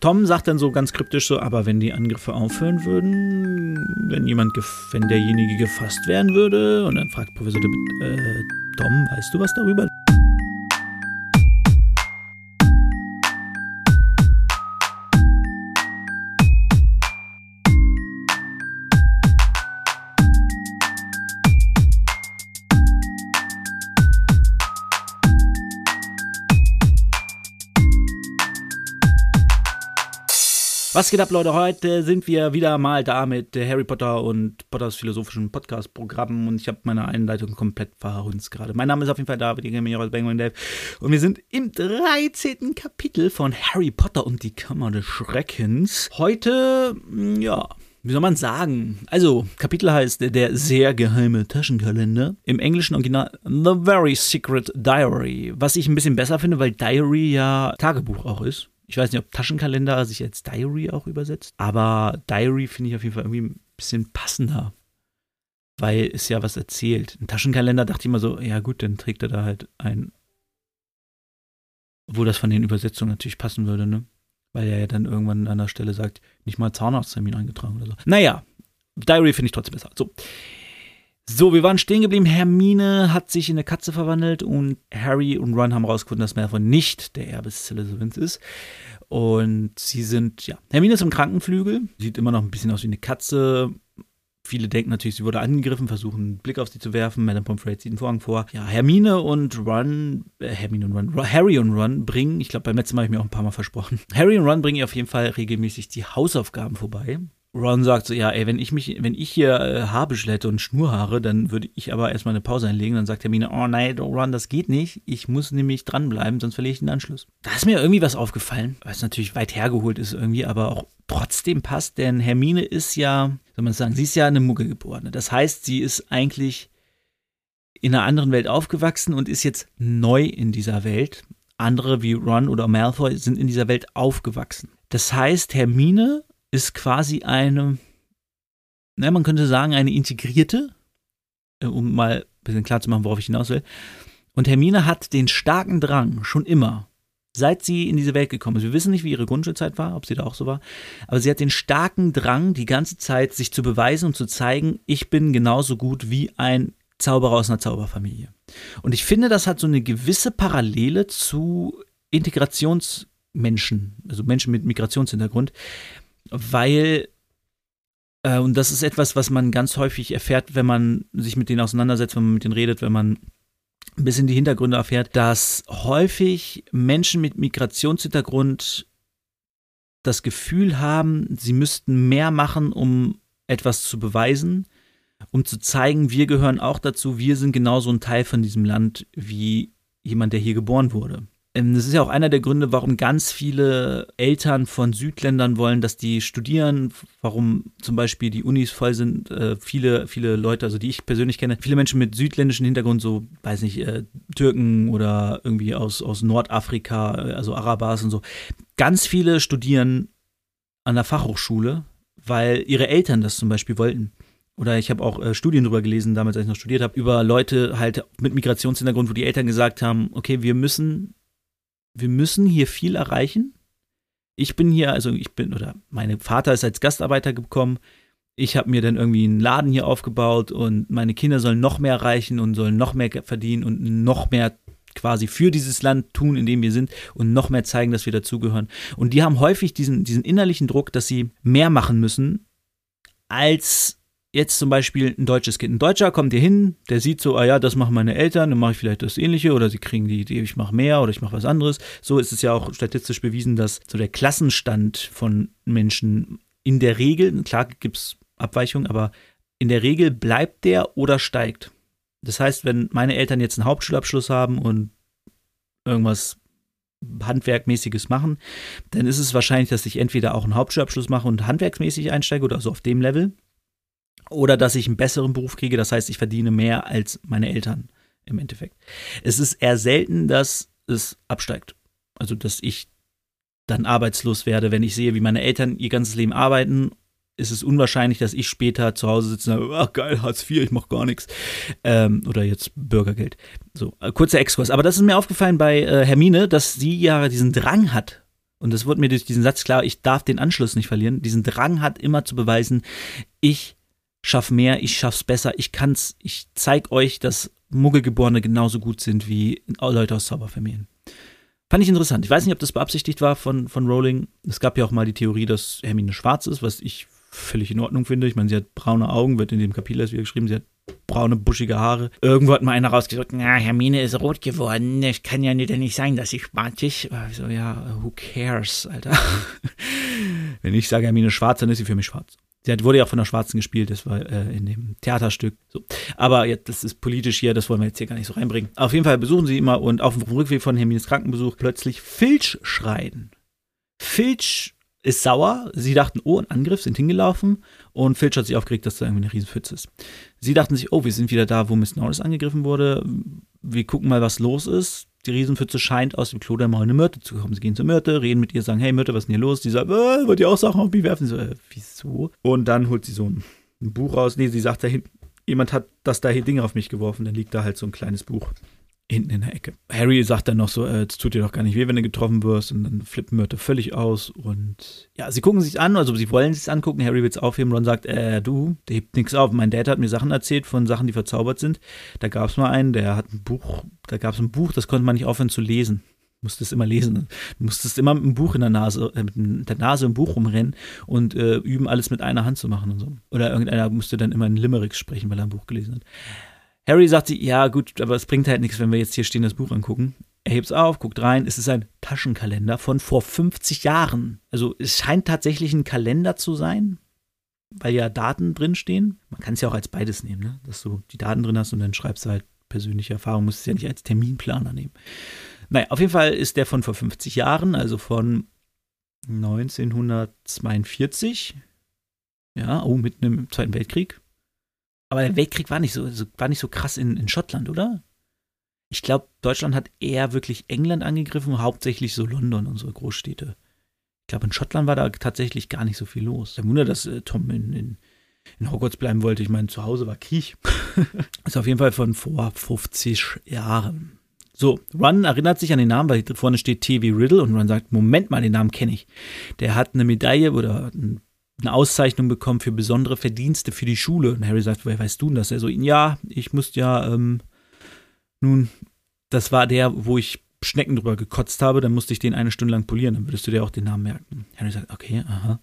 Tom sagt dann so ganz kryptisch so, aber wenn die Angriffe aufhören würden, wenn jemand, wenn derjenige gefasst werden würde, und dann fragt Professor Dibbit, äh, Tom, weißt du was darüber? Was geht ab, Leute? Heute sind wir wieder mal da mit Harry Potter und Potters philosophischen Podcast-Programmen und ich habe meine Einleitung komplett verhunzt gerade. Mein Name ist auf jeden Fall David, ich mich aus Penguin Dave und wir sind im 13. Kapitel von Harry Potter und die Kammer des Schreckens. Heute, hm, ja, wie soll man sagen? Also, Kapitel heißt der sehr geheime Taschenkalender. Im englischen Original The Very Secret Diary. Was ich ein bisschen besser finde, weil Diary ja Tagebuch auch ist. Ich weiß nicht, ob Taschenkalender sich als Diary auch übersetzt, aber Diary finde ich auf jeden Fall irgendwie ein bisschen passender, weil es ja was erzählt. Ein Taschenkalender dachte ich immer so, ja gut, dann trägt er da halt ein. Obwohl das von den Übersetzungen natürlich passen würde, ne? Weil er ja dann irgendwann an der Stelle sagt, nicht mal Zahnarzttermin eingetragen oder so. Naja, Diary finde ich trotzdem besser. So. So, wir waren stehen geblieben. Hermine hat sich in eine Katze verwandelt und Harry und Ron haben rausgefunden, dass Malfoy nicht der Erbe Slytherins ist. Und sie sind, ja, Hermine ist im Krankenflügel, sieht immer noch ein bisschen aus wie eine Katze. Viele denken natürlich, sie wurde angegriffen, versuchen einen Blick auf sie zu werfen. Madame Pomfrey zieht den Vorhang vor. Ja, Hermine und Ron, äh, Hermine und Ron, Harry und Ron bringen, ich glaube, beim letzten Mal habe ich mir auch ein paar Mal versprochen. Harry und Ron bringen ihr auf jeden Fall regelmäßig die Hausaufgaben vorbei. Ron sagt so, ja, ey, wenn ich mich, wenn ich hier äh, Haarbüschel und Schnurhaare, dann würde ich aber erstmal eine Pause einlegen. Dann sagt Hermine, oh nein, Ron, das geht nicht. Ich muss nämlich dranbleiben, sonst verliere ich den Anschluss. Da ist mir irgendwie was aufgefallen, was natürlich weit hergeholt ist irgendwie, aber auch trotzdem passt, denn Hermine ist ja, soll man sagen, sie ist ja eine Muggelgeborene. Das heißt, sie ist eigentlich in einer anderen Welt aufgewachsen und ist jetzt neu in dieser Welt. Andere wie Ron oder Malfoy sind in dieser Welt aufgewachsen. Das heißt, Hermine ist quasi eine, na, man könnte sagen, eine integrierte, äh, um mal ein bisschen klar zu machen, worauf ich hinaus will. Und Hermine hat den starken Drang, schon immer, seit sie in diese Welt gekommen ist. Wir wissen nicht, wie ihre Grundschulzeit war, ob sie da auch so war, aber sie hat den starken Drang, die ganze Zeit sich zu beweisen und zu zeigen, ich bin genauso gut wie ein Zauberer aus einer Zauberfamilie. Und ich finde, das hat so eine gewisse Parallele zu Integrationsmenschen, also Menschen mit Migrationshintergrund, weil, äh, und das ist etwas, was man ganz häufig erfährt, wenn man sich mit denen auseinandersetzt, wenn man mit denen redet, wenn man ein bisschen die Hintergründe erfährt, dass häufig Menschen mit Migrationshintergrund das Gefühl haben, sie müssten mehr machen, um etwas zu beweisen, um zu zeigen, wir gehören auch dazu, wir sind genauso ein Teil von diesem Land wie jemand, der hier geboren wurde. Ähm, das ist ja auch einer der Gründe, warum ganz viele Eltern von Südländern wollen, dass die studieren, warum zum Beispiel die Unis voll sind. Äh, viele, viele Leute, also die ich persönlich kenne, viele Menschen mit südländischem Hintergrund, so, weiß nicht, äh, Türken oder irgendwie aus, aus Nordafrika, äh, also Arabas und so. Ganz viele studieren an der Fachhochschule, weil ihre Eltern das zum Beispiel wollten oder ich habe auch äh, Studien darüber gelesen, damals als ich noch studiert habe, über Leute halt mit Migrationshintergrund, wo die Eltern gesagt haben, okay, wir müssen wir müssen hier viel erreichen. Ich bin hier, also ich bin, oder mein Vater ist als Gastarbeiter gekommen. Ich habe mir dann irgendwie einen Laden hier aufgebaut und meine Kinder sollen noch mehr erreichen und sollen noch mehr verdienen und noch mehr quasi für dieses Land tun, in dem wir sind und noch mehr zeigen, dass wir dazugehören. Und die haben häufig diesen, diesen innerlichen Druck, dass sie mehr machen müssen, als jetzt zum Beispiel ein deutsches Kind. Ein Deutscher kommt hier hin, der sieht so, ah ja, das machen meine Eltern, dann mache ich vielleicht das Ähnliche oder sie kriegen die Idee, ich mache mehr oder ich mache was anderes. So ist es ja auch statistisch bewiesen, dass so der Klassenstand von Menschen in der Regel, klar gibt es Abweichungen, aber in der Regel bleibt der oder steigt. Das heißt, wenn meine Eltern jetzt einen Hauptschulabschluss haben und irgendwas Handwerkmäßiges machen, dann ist es wahrscheinlich, dass ich entweder auch einen Hauptschulabschluss mache und handwerksmäßig einsteige oder so auf dem Level oder dass ich einen besseren Beruf kriege, das heißt, ich verdiene mehr als meine Eltern im Endeffekt. Es ist eher selten, dass es absteigt. Also, dass ich dann arbeitslos werde, wenn ich sehe, wie meine Eltern ihr ganzes Leben arbeiten ist es unwahrscheinlich, dass ich später zu Hause sitze und sage, ach geil, Hartz IV, ich mach gar nichts. Ähm, oder jetzt Bürgergeld. So, äh, kurzer Exkurs. Aber das ist mir aufgefallen bei äh, Hermine, dass sie ja diesen Drang hat, und das wurde mir durch diesen Satz klar, ich darf den Anschluss nicht verlieren, diesen Drang hat immer zu beweisen, ich schaff mehr, ich schaff's besser, ich kann's, ich zeig euch, dass Muggelgeborene genauso gut sind wie Leute aus Zauberfamilien. Fand ich interessant. Ich weiß nicht, ob das beabsichtigt war von, von Rowling. Es gab ja auch mal die Theorie, dass Hermine schwarz ist, was ich völlig in Ordnung finde. Ich meine, sie hat braune Augen, wird in dem Kapitel erst wieder geschrieben, sie hat braune, buschige Haare. Irgendwo hat mal einer rausgedrückt, na, Hermine ist rot geworden. Es kann ja nicht sein, dass sie schwarz ist. So, ja, who cares, Alter. Wenn ich sage, Hermine ist schwarz, dann ist sie für mich schwarz. Sie wurde ja auch von der Schwarzen gespielt, das war äh, in dem Theaterstück. So. Aber ja, das ist politisch hier, das wollen wir jetzt hier gar nicht so reinbringen. Auf jeden Fall besuchen sie immer und auf dem Rückweg von Hermines Krankenbesuch plötzlich Filch schreien. Filch ist sauer. Sie dachten, oh, ein Angriff, sind hingelaufen. Und Filch hat sich aufgeregt, dass da irgendwie eine Riesenpfütze ist. Sie dachten sich, oh, wir sind wieder da, wo Miss Norris angegriffen wurde. Wir gucken mal, was los ist die Riesenpfütze scheint aus dem Klo der maulende Myrte zu kommen. Sie gehen zur Myrte, reden mit ihr, sagen, hey Myrte, was ist denn hier los? Die sagt, äh, wollt ihr auch Sachen auf mich werfen? Sie so, äh, wieso? Und dann holt sie so ein, ein Buch raus. Nee, sie sagt, da hinten, jemand hat das da hier Dinge auf mich geworfen. Dann liegt da halt so ein kleines Buch hinten in der Ecke. Harry sagt dann noch so, es äh, tut dir doch gar nicht weh, wenn du getroffen wirst. Und dann flippt Myrte völlig aus. Und ja, sie gucken sich an, also sie wollen sich angucken. Harry will es aufheben. Ron sagt, äh, du, der hebt nichts auf. Mein Dad hat mir Sachen erzählt von Sachen, die verzaubert sind. Da gab es mal einen, der hat ein Buch, da gab es ein Buch, das konnte man nicht aufhören zu lesen. Du musstest immer lesen. Du musstest immer mit einem Buch in der Nase, äh, mit der Nase im Buch rumrennen und äh, üben, alles mit einer Hand zu machen und so. Oder irgendeiner musste dann immer in Limericks sprechen, weil er ein Buch gelesen hat. Harry sagt sie, ja gut, aber es bringt halt nichts, wenn wir jetzt hier stehen das Buch angucken. Er hebt es auf, guckt rein, es ist ein Taschenkalender von vor 50 Jahren. Also es scheint tatsächlich ein Kalender zu sein, weil ja Daten drinstehen. Man kann es ja auch als beides nehmen, ne? dass du die Daten drin hast und dann schreibst du halt persönliche Erfahrung, musst es ja nicht als Terminplaner nehmen. Naja, auf jeden Fall ist der von vor 50 Jahren, also von 1942. Ja, oh, mitten im Zweiten Weltkrieg. Aber der Weltkrieg war nicht so, war nicht so krass in, in Schottland, oder? Ich glaube, Deutschland hat eher wirklich England angegriffen, hauptsächlich so London, unsere Großstädte. Ich glaube, in Schottland war da tatsächlich gar nicht so viel los. Kein Wunder, dass äh, Tom in, in, in Hogwarts bleiben wollte. Ich meine, zu Hause war Krieg. ist auf jeden Fall von vor 50 Jahren. So, Ron erinnert sich an den Namen, weil vorne steht TV Riddle und Ron sagt, Moment mal, den Namen kenne ich. Der hat eine Medaille oder ein eine Auszeichnung bekommen für besondere Verdienste für die Schule. Und Harry sagt, woher weißt du denn das? Er so, ja, ich musste ja, ähm, nun, das war der, wo ich Schnecken drüber gekotzt habe, dann musste ich den eine Stunde lang polieren, dann würdest du dir auch den Namen merken. Harry sagt, okay, aha.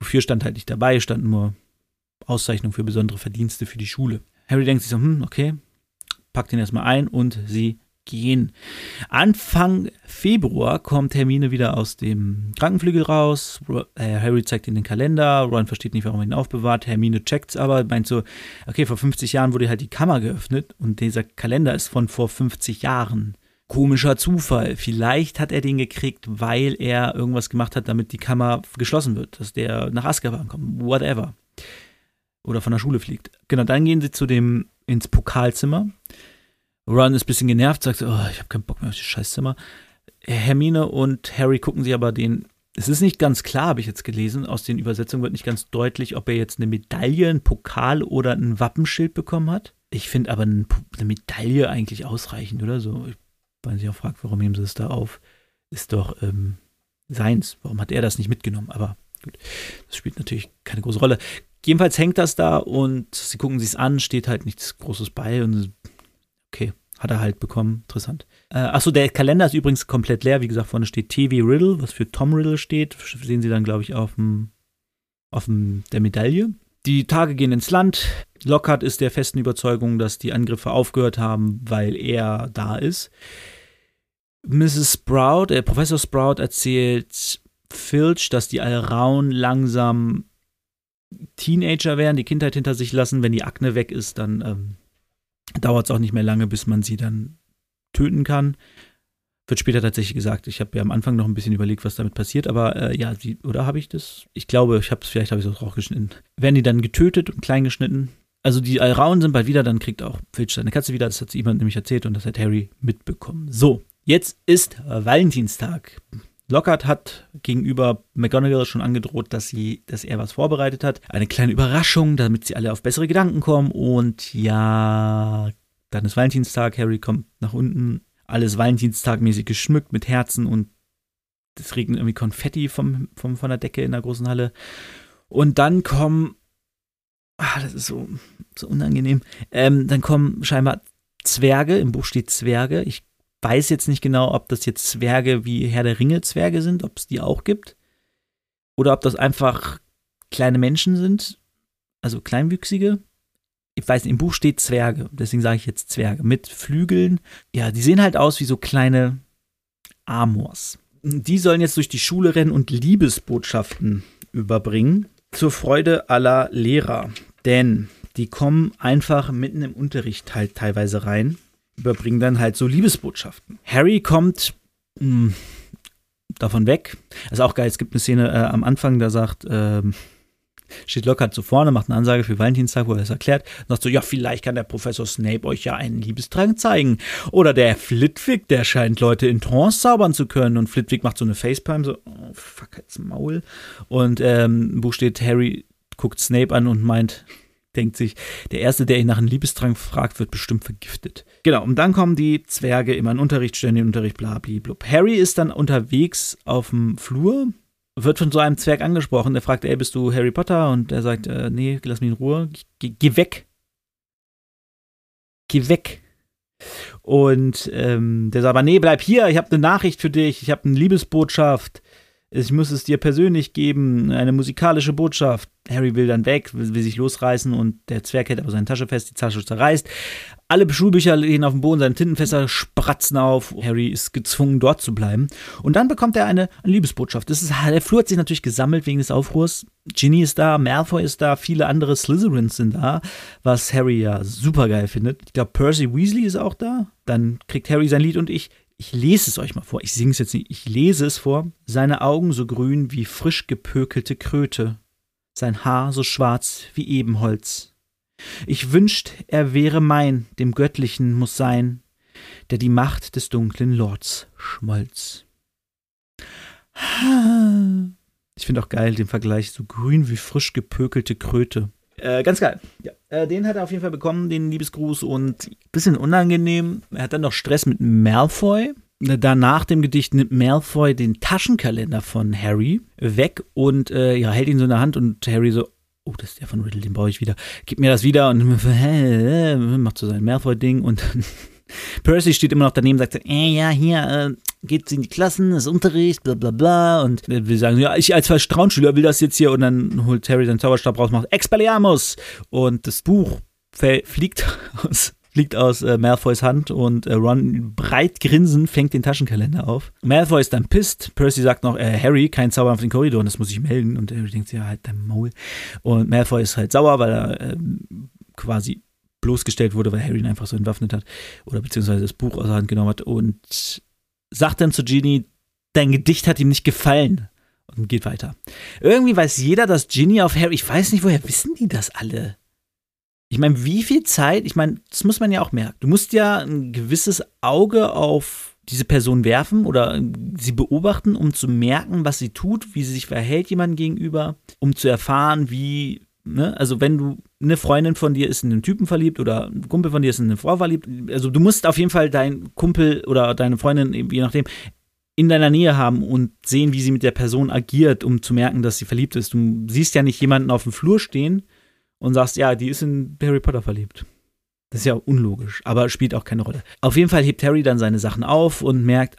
Wofür stand halt nicht dabei, stand nur Auszeichnung für besondere Verdienste für die Schule. Harry denkt sich so, hm, okay, packt ihn erstmal ein und sie gehen. Anfang Februar kommt Hermine wieder aus dem Krankenflügel raus. Äh, Harry zeigt ihm den Kalender. Ron versteht nicht, warum er ihn aufbewahrt. Hermine checkt's aber, meint so, okay, vor 50 Jahren wurde halt die Kammer geöffnet und dieser Kalender ist von vor 50 Jahren. Komischer Zufall. Vielleicht hat er den gekriegt, weil er irgendwas gemacht hat, damit die Kammer geschlossen wird, dass der nach Azkaban kommt. Whatever. Oder von der Schule fliegt. Genau, dann gehen sie zu dem ins Pokalzimmer. Ron ist ein bisschen genervt, sagt, oh, ich habe keinen Bock mehr auf das Scheißzimmer. Hermine und Harry gucken sich aber den. Es ist nicht ganz klar, habe ich jetzt gelesen. Aus den Übersetzungen wird nicht ganz deutlich, ob er jetzt eine Medaille, einen Pokal oder ein Wappenschild bekommen hat. Ich finde aber eine Medaille eigentlich ausreichend, oder so. Ich, weil sich auch fragt, warum nehmen sie es da auf? Ist doch ähm, seins. Warum hat er das nicht mitgenommen? Aber gut, das spielt natürlich keine große Rolle. Jedenfalls hängt das da und sie gucken sich es an, steht halt nichts Großes bei und Okay, hat er halt bekommen. Interessant. Äh, achso, der Kalender ist übrigens komplett leer. Wie gesagt, vorne steht TV Riddle, was für Tom Riddle steht. Sehen Sie dann, glaube ich, auf dem, auf dem, der Medaille. Die Tage gehen ins Land. Lockhart ist der festen Überzeugung, dass die Angriffe aufgehört haben, weil er da ist. Mrs. Sprout, äh, Professor Sprout erzählt Filch, dass die Alraun langsam Teenager werden, die Kindheit hinter sich lassen. Wenn die Akne weg ist, dann ähm, dauert es auch nicht mehr lange, bis man sie dann töten kann. Wird später tatsächlich gesagt. Ich habe ja am Anfang noch ein bisschen überlegt, was damit passiert, aber äh, ja, die, oder habe ich das? Ich glaube, ich habe es, vielleicht habe ich es auch rausgeschnitten. Werden die dann getötet und klein geschnitten? Also die Alrauen sind bald wieder, dann kriegt auch Filch seine Katze wieder. Das hat jemand nämlich erzählt und das hat Harry mitbekommen. So, jetzt ist Valentinstag. Lockhart hat gegenüber McGonagall schon angedroht, dass sie, dass er was vorbereitet hat. Eine kleine Überraschung, damit sie alle auf bessere Gedanken kommen. Und ja, dann ist Valentinstag. Harry kommt nach unten. Alles Valentinstagmäßig geschmückt mit Herzen und es regnet irgendwie Konfetti vom, vom, von der Decke in der großen Halle. Und dann kommen, ah, das ist so, so unangenehm, ähm, dann kommen scheinbar Zwerge, im Buch steht Zwerge. Ich weiß jetzt nicht genau, ob das jetzt Zwerge wie Herr der Ringe Zwerge sind, ob es die auch gibt. Oder ob das einfach kleine Menschen sind, also kleinwüchsige. Ich weiß nicht, im Buch steht Zwerge, deswegen sage ich jetzt Zwerge mit Flügeln. Ja, die sehen halt aus wie so kleine Amors. Die sollen jetzt durch die Schule rennen und Liebesbotschaften überbringen zur Freude aller Lehrer. Denn die kommen einfach mitten im Unterricht halt teilweise rein, überbringen dann halt so Liebesbotschaften. Harry kommt mh, hm, davon weg. Das ist auch geil. Es gibt eine Szene äh, am Anfang, da sagt, ähm, steht Lockhart so vorne, macht eine Ansage für Valentinstag, wo er es erklärt, und sagt so, ja, vielleicht kann der Professor Snape euch ja einen Liebestrank zeigen. Oder der Flitwick, der scheint Leute in Trance zaubern zu können. Und Flitwick macht so eine Facepalm, so, oh, fuck, jetzt Maul. Und ähm, im Buch steht, Harry guckt Snape an und meint, denkt sich, der Erste, der ihn nach einem Liebestrank fragt, wird bestimmt vergiftet. Genau, und dann kommen die Zwerge immer in Unterricht, stellen den Unterricht, bla, bla, bla. Harry ist dann unterwegs auf dem Flur, wird von so einem Zwerg angesprochen, der fragt, ey, bist du Harry Potter? Und er sagt, äh, nee, lass mich in Ruhe, geh, geh weg. Geh weg. Und ähm, der sagt aber, nee, bleib hier, ich habe eine Nachricht für dich, ich habe eine Liebesbotschaft ich muss es dir persönlich geben, eine musikalische Botschaft. Harry will dann weg, will, will, sich losreißen und der Zwerg hält aber seine Tasche fest, die Tasche zerreißt. Alle Schulbücher liegen auf dem Boden, seine Tintenfässer spratzen auf. Harry ist gezwungen, dort zu bleiben. Und dann bekommt er eine, eine Liebesbotschaft. Das ist, der Flur hat sich natürlich gesammelt wegen des Aufruhrs. Ginny ist da, Malfoy ist da, viele andere Slytherins sind da, was Harry ja super geil findet. Ich glaube, Percy Weasley ist auch da. Dann kriegt Harry sein Lied und ich ich lese es euch mal vor. Ich singe es jetzt nicht. Ich lese es vor. Seine Augen so grün wie frisch gepökelte Kröte. Sein Haar so schwarz wie Ebenholz. Ich wünscht, er wäre mein, dem Göttlichen muss sein, der die Macht des dunklen Lords schmolz. Ich finde auch geil den Vergleich, so grün wie frisch gepökelte Kröte. Äh, ganz geil. Ja. Äh, den hat er auf jeden Fall bekommen, den Liebesgruß. Und bisschen unangenehm. Er hat dann noch Stress mit Malfoy. Da nach dem Gedicht nimmt Malfoy den Taschenkalender von Harry weg und äh, ja, hält ihn so in der Hand und Harry so, oh, das ist der von Riddle, den brauche ich wieder. Gib mir das wieder und macht so sein Malfoy-Ding und Percy steht immer noch daneben und sagt, äh, ja, hier, äh, geht in die Klassen, ist Unterricht, bla bla bla. Und wir sagen, ja, ich als Vertrauensschüler will das jetzt hier. Und dann holt Harry seinen Zauberstab raus, macht Expelliarmus. Und das Buch fliegt aus fliegt aus äh, Malfoys Hand und äh, Ron breit grinsend fängt den Taschenkalender auf. Malfoy ist dann pisst. Percy sagt noch, äh, Harry, kein Zauber auf den Korridor und das muss ich melden. Und Harry denkt, ja, halt dein Maul. Und Malfoy ist halt sauer, weil er ähm, quasi bloßgestellt wurde, weil Harry ihn einfach so entwaffnet hat oder beziehungsweise das Buch aus der Hand genommen hat und sagt dann zu Ginny, dein Gedicht hat ihm nicht gefallen und geht weiter. Irgendwie weiß jeder, dass Ginny auf Harry, ich weiß nicht, woher wissen die das alle? Ich meine, wie viel Zeit, ich meine, das muss man ja auch merken. Du musst ja ein gewisses Auge auf diese Person werfen oder sie beobachten, um zu merken, was sie tut, wie sie sich verhält jemandem gegenüber, um zu erfahren, wie Ne? Also wenn du eine Freundin von dir ist in einen Typen verliebt oder ein Kumpel von dir ist in eine Frau verliebt, also du musst auf jeden Fall deinen Kumpel oder deine Freundin, je nachdem, in deiner Nähe haben und sehen, wie sie mit der Person agiert, um zu merken, dass sie verliebt ist. Du siehst ja nicht jemanden auf dem Flur stehen und sagst, ja, die ist in Harry Potter verliebt. Das ist ja unlogisch, aber spielt auch keine Rolle. Auf jeden Fall hebt Harry dann seine Sachen auf und merkt,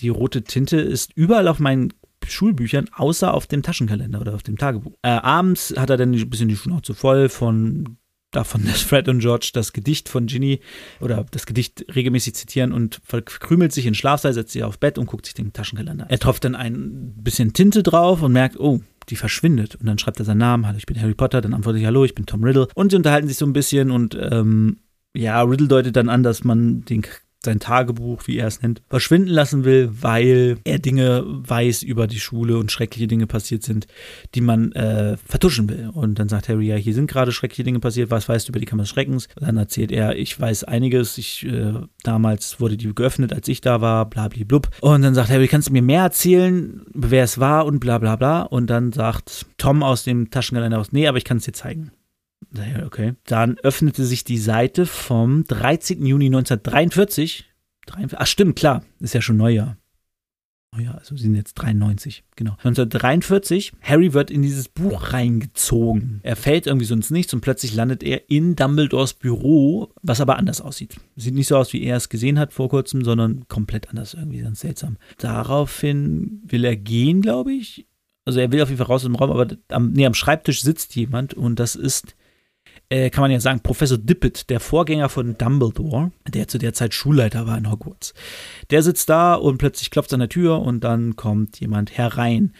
die rote Tinte ist überall auf meinen Schulbüchern, außer auf dem Taschenkalender oder auf dem Tagebuch. Äh, abends hat er dann ein bisschen die Schnauze voll von davon, dass Fred und George das Gedicht von Ginny oder das Gedicht regelmäßig zitieren und verkrümelt sich in Schlafsaal, setzt sich auf Bett und guckt sich den Taschenkalender. Er tropft dann ein bisschen Tinte drauf und merkt, oh, die verschwindet. Und dann schreibt er seinen Namen, hallo, ich bin Harry Potter, dann antwortet ich, hallo, ich bin Tom Riddle. Und sie unterhalten sich so ein bisschen und ähm, ja, Riddle deutet dann an, dass man den sein Tagebuch, wie er es nennt, verschwinden lassen will, weil er Dinge weiß über die Schule und schreckliche Dinge passiert sind, die man äh, vertuschen will. Und dann sagt Harry, ja, hier sind gerade schreckliche Dinge passiert, was weißt du über die Kammer des Schreckens? Und dann erzählt er, ich weiß einiges, ich, äh, damals wurde die geöffnet, als ich da war, bla blub. Und dann sagt Harry, kannst du mir mehr erzählen, wer es war und bla bla bla. Und dann sagt Tom aus dem Taschenkalender aus, nee, aber ich kann es dir zeigen. Okay. Dann öffnete sich die Seite vom 13. Juni 1943. ach, stimmt, klar. Ist ja schon Neujahr. Ja, also sie sind jetzt 93, genau. 1943, Harry wird in dieses Buch reingezogen. Er fällt irgendwie so ins Nichts und plötzlich landet er in Dumbledores Büro, was aber anders aussieht. Sieht nicht so aus, wie er es gesehen hat vor kurzem, sondern komplett anders, irgendwie ganz seltsam. Daraufhin will er gehen, glaube ich. Also er will auf jeden Fall raus aus dem Raum, aber am, nee, am Schreibtisch sitzt jemand und das ist äh, kann man ja sagen, Professor Dippet, der Vorgänger von Dumbledore, der zu der Zeit Schulleiter war in Hogwarts. Der sitzt da und plötzlich klopft an der Tür und dann kommt jemand herein.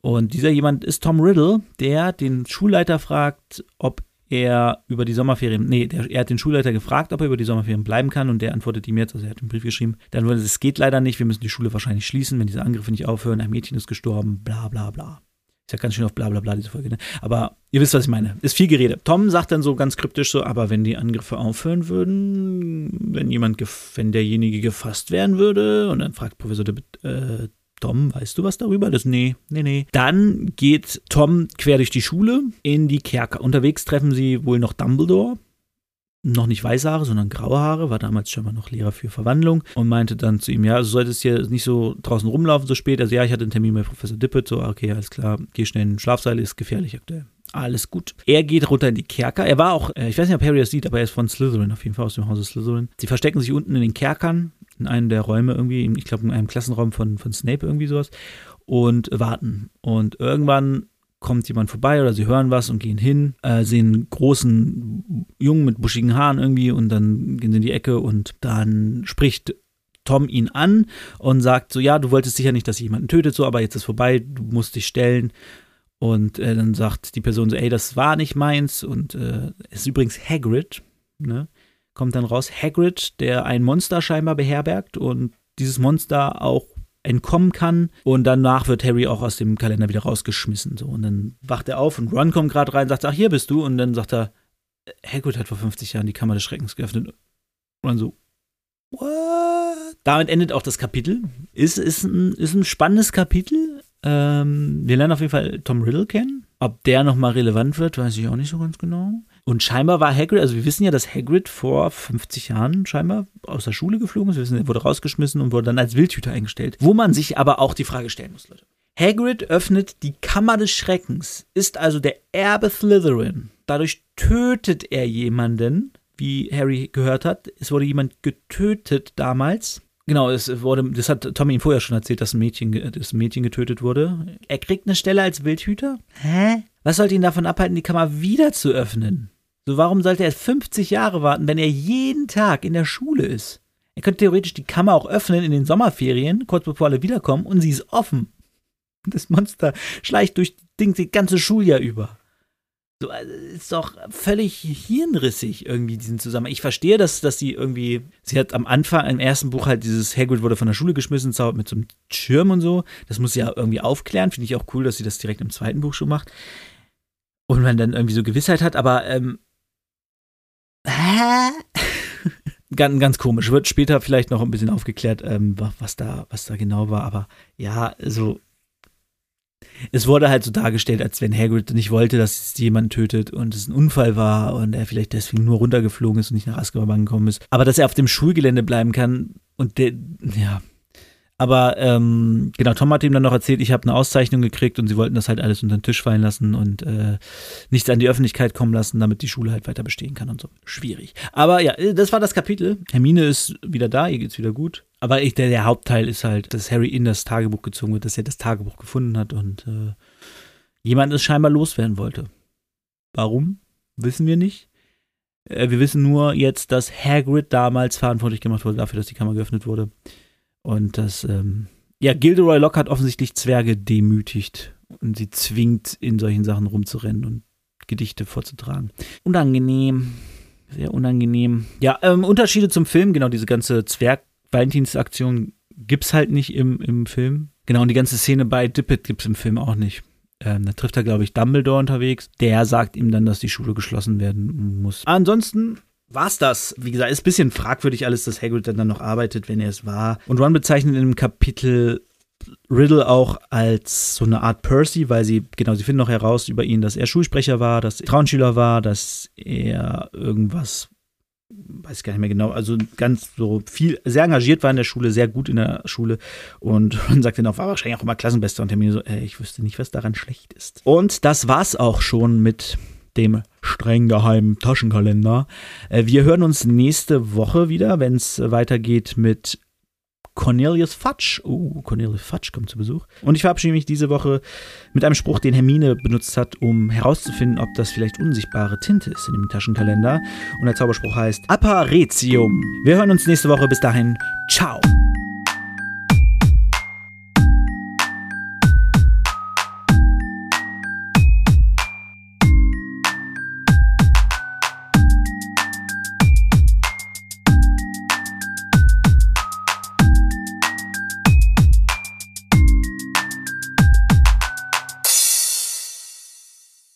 Und dieser jemand ist Tom Riddle, der den Schulleiter fragt, ob er über die Sommerferien, nee, der, er hat den Schulleiter gefragt, ob er über die Sommerferien bleiben kann und der antwortet ihm jetzt, also er hat einen Brief geschrieben, dann wurde es geht leider nicht, wir müssen die Schule wahrscheinlich schließen, wenn diese Angriffe nicht aufhören, ein Mädchen ist gestorben, bla bla bla. Ist ja ganz schön auf bla bla bla diese Folge, ne? Aber ihr wisst, was ich meine. Ist viel Gerede. Tom sagt dann so ganz kryptisch so, aber wenn die Angriffe aufhören würden, wenn jemand, wenn derjenige gefasst werden würde, und dann fragt Professor de, äh, Tom, weißt du was darüber? Das, nee, nee, nee. Dann geht Tom quer durch die Schule in die Kerker. Unterwegs treffen sie wohl noch Dumbledore noch nicht weiße Haare, sondern graue Haare, war damals schon mal noch Lehrer für Verwandlung und meinte dann zu ihm, ja, also solltest hier nicht so draußen rumlaufen so spät. Also ja, ich hatte einen Termin bei Professor Dippet, so okay, alles klar, geh schnell in den Schlafsaal, ist gefährlich aktuell. Alles gut. Er geht runter in die Kerker. Er war auch, äh, ich weiß nicht, ob Harry das sieht, aber er ist von Slytherin auf jeden Fall, aus dem Hause Slytherin. Sie verstecken sich unten in den Kerkern, in einem der Räume irgendwie, ich glaube in einem Klassenraum von, von Snape irgendwie sowas und warten. Und irgendwann kommt jemand vorbei oder sie hören was und gehen hin, äh, sehen einen großen Jungen mit buschigen Haaren irgendwie und dann gehen sie in die Ecke und dann spricht Tom ihn an und sagt so, ja, du wolltest sicher nicht, dass jemanden tötet, so, aber jetzt ist vorbei, du musst dich stellen. Und äh, dann sagt die Person so, ey, das war nicht meins und äh, es ist übrigens Hagrid, ne? Kommt dann raus, Hagrid, der ein Monster scheinbar beherbergt und dieses Monster auch entkommen kann. Und danach wird Harry auch aus dem Kalender wieder rausgeschmissen. So. Und dann wacht er auf und Ron kommt gerade rein und sagt, ach, hier bist du. Und dann sagt er, Hagrid hat vor 50 Jahren die Kammer des Schreckens geöffnet. Und dann so, what? Damit endet auch das Kapitel. Ist, ist, ein, ist ein spannendes Kapitel. Ähm, wir lernen auf jeden Fall Tom Riddle kennen. Ob der nochmal relevant wird, weiß ich auch nicht so ganz genau. Und scheinbar war Hagrid, also wir wissen ja, dass Hagrid vor 50 Jahren scheinbar aus der Schule geflogen ist. Wir wissen, er wurde rausgeschmissen und wurde dann als Wildhüter eingestellt. Wo man sich aber auch die Frage stellen muss, Leute. Hagrid öffnet die Kammer des Schreckens, ist also der Erbe Slytherin. Dadurch tötet er jemanden, wie Harry gehört hat. Es wurde jemand getötet damals. Genau, es wurde, das hat Tommy ihm vorher schon erzählt, dass ein Mädchen, ein Mädchen getötet wurde. Er kriegt eine Stelle als Wildhüter? Hä? Was sollte ihn davon abhalten, die Kammer wieder zu öffnen? So, warum sollte er 50 Jahre warten, wenn er jeden Tag in der Schule ist? Er könnte theoretisch die Kammer auch öffnen in den Sommerferien, kurz bevor alle wiederkommen, und sie ist offen. Das Monster schleicht durch Ding das ganze Schuljahr über. So, also ist doch völlig hirnrissig irgendwie diesen Zusammenhang. Ich verstehe, dass, dass sie irgendwie, sie hat am Anfang im ersten Buch halt dieses Hagrid wurde von der Schule geschmissen, zaubert mit so einem Schirm und so. Das muss sie ja irgendwie aufklären. Finde ich auch cool, dass sie das direkt im zweiten Buch schon macht. Und man dann irgendwie so Gewissheit hat, aber ähm, ganz, ganz komisch. Wird später vielleicht noch ein bisschen aufgeklärt, ähm, was, da, was da genau war. Aber ja, so. Es wurde halt so dargestellt, als wenn Hagrid nicht wollte, dass jemand tötet und es ein Unfall war und er vielleicht deswegen nur runtergeflogen ist und nicht nach Azkaban gekommen ist. Aber dass er auf dem Schulgelände bleiben kann und der, ja, aber ähm, genau, Tom hat ihm dann noch erzählt, ich habe eine Auszeichnung gekriegt und sie wollten das halt alles unter den Tisch fallen lassen und äh, nichts an die Öffentlichkeit kommen lassen, damit die Schule halt weiter bestehen kann und so. Schwierig. Aber ja, das war das Kapitel. Hermine ist wieder da, ihr geht's wieder gut. Aber ich, der, der Hauptteil ist halt, dass Harry in das Tagebuch gezogen wird, dass er das Tagebuch gefunden hat und äh, jemand es scheinbar loswerden wollte. Warum? Wissen wir nicht. Äh, wir wissen nur jetzt, dass Hagrid damals verantwortlich gemacht wurde dafür, dass die Kammer geöffnet wurde. Und das, ähm, ja, Gilderoy Locke hat offensichtlich Zwerge demütigt und sie zwingt, in solchen Sachen rumzurennen und Gedichte vorzutragen. Unangenehm. Sehr unangenehm. Ja, ähm, Unterschiede zum Film, genau, diese ganze Zwerg-Valentinsaktion gibt's halt nicht im, im Film. Genau, und die ganze Szene bei Dippet gibt's im Film auch nicht. Ähm, da trifft er, glaube ich, Dumbledore unterwegs. Der sagt ihm dann, dass die Schule geschlossen werden muss. Ansonsten war's das. Wie gesagt, ist ein bisschen fragwürdig alles, dass Hagrid dann, noch arbeitet, wenn er es war. Und Ron bezeichnet in dem Kapitel Riddle auch als so eine Art Percy, weil sie, genau, sie finden noch heraus über ihn, dass er Schulsprecher war, dass er Frauenschüler war, dass er irgendwas weiß gar nicht mehr genau, also ganz so viel, sehr engagiert war in der Schule, sehr gut in der Schule und, und sagte dann auch, war wahrscheinlich auch immer Klassenbester und Termine so, äh, ich wüsste nicht, was daran schlecht ist. Und das war's auch schon mit dem streng geheimen Taschenkalender. Äh, wir hören uns nächste Woche wieder, wenn es weitergeht mit Cornelius Fudge. Oh, Cornelius Fudge kommt zu Besuch. Und ich verabschiede mich diese Woche mit einem Spruch, den Hermine benutzt hat, um herauszufinden, ob das vielleicht unsichtbare Tinte ist in dem Taschenkalender. Und der Zauberspruch heißt Apparetium. Wir hören uns nächste Woche. Bis dahin, ciao.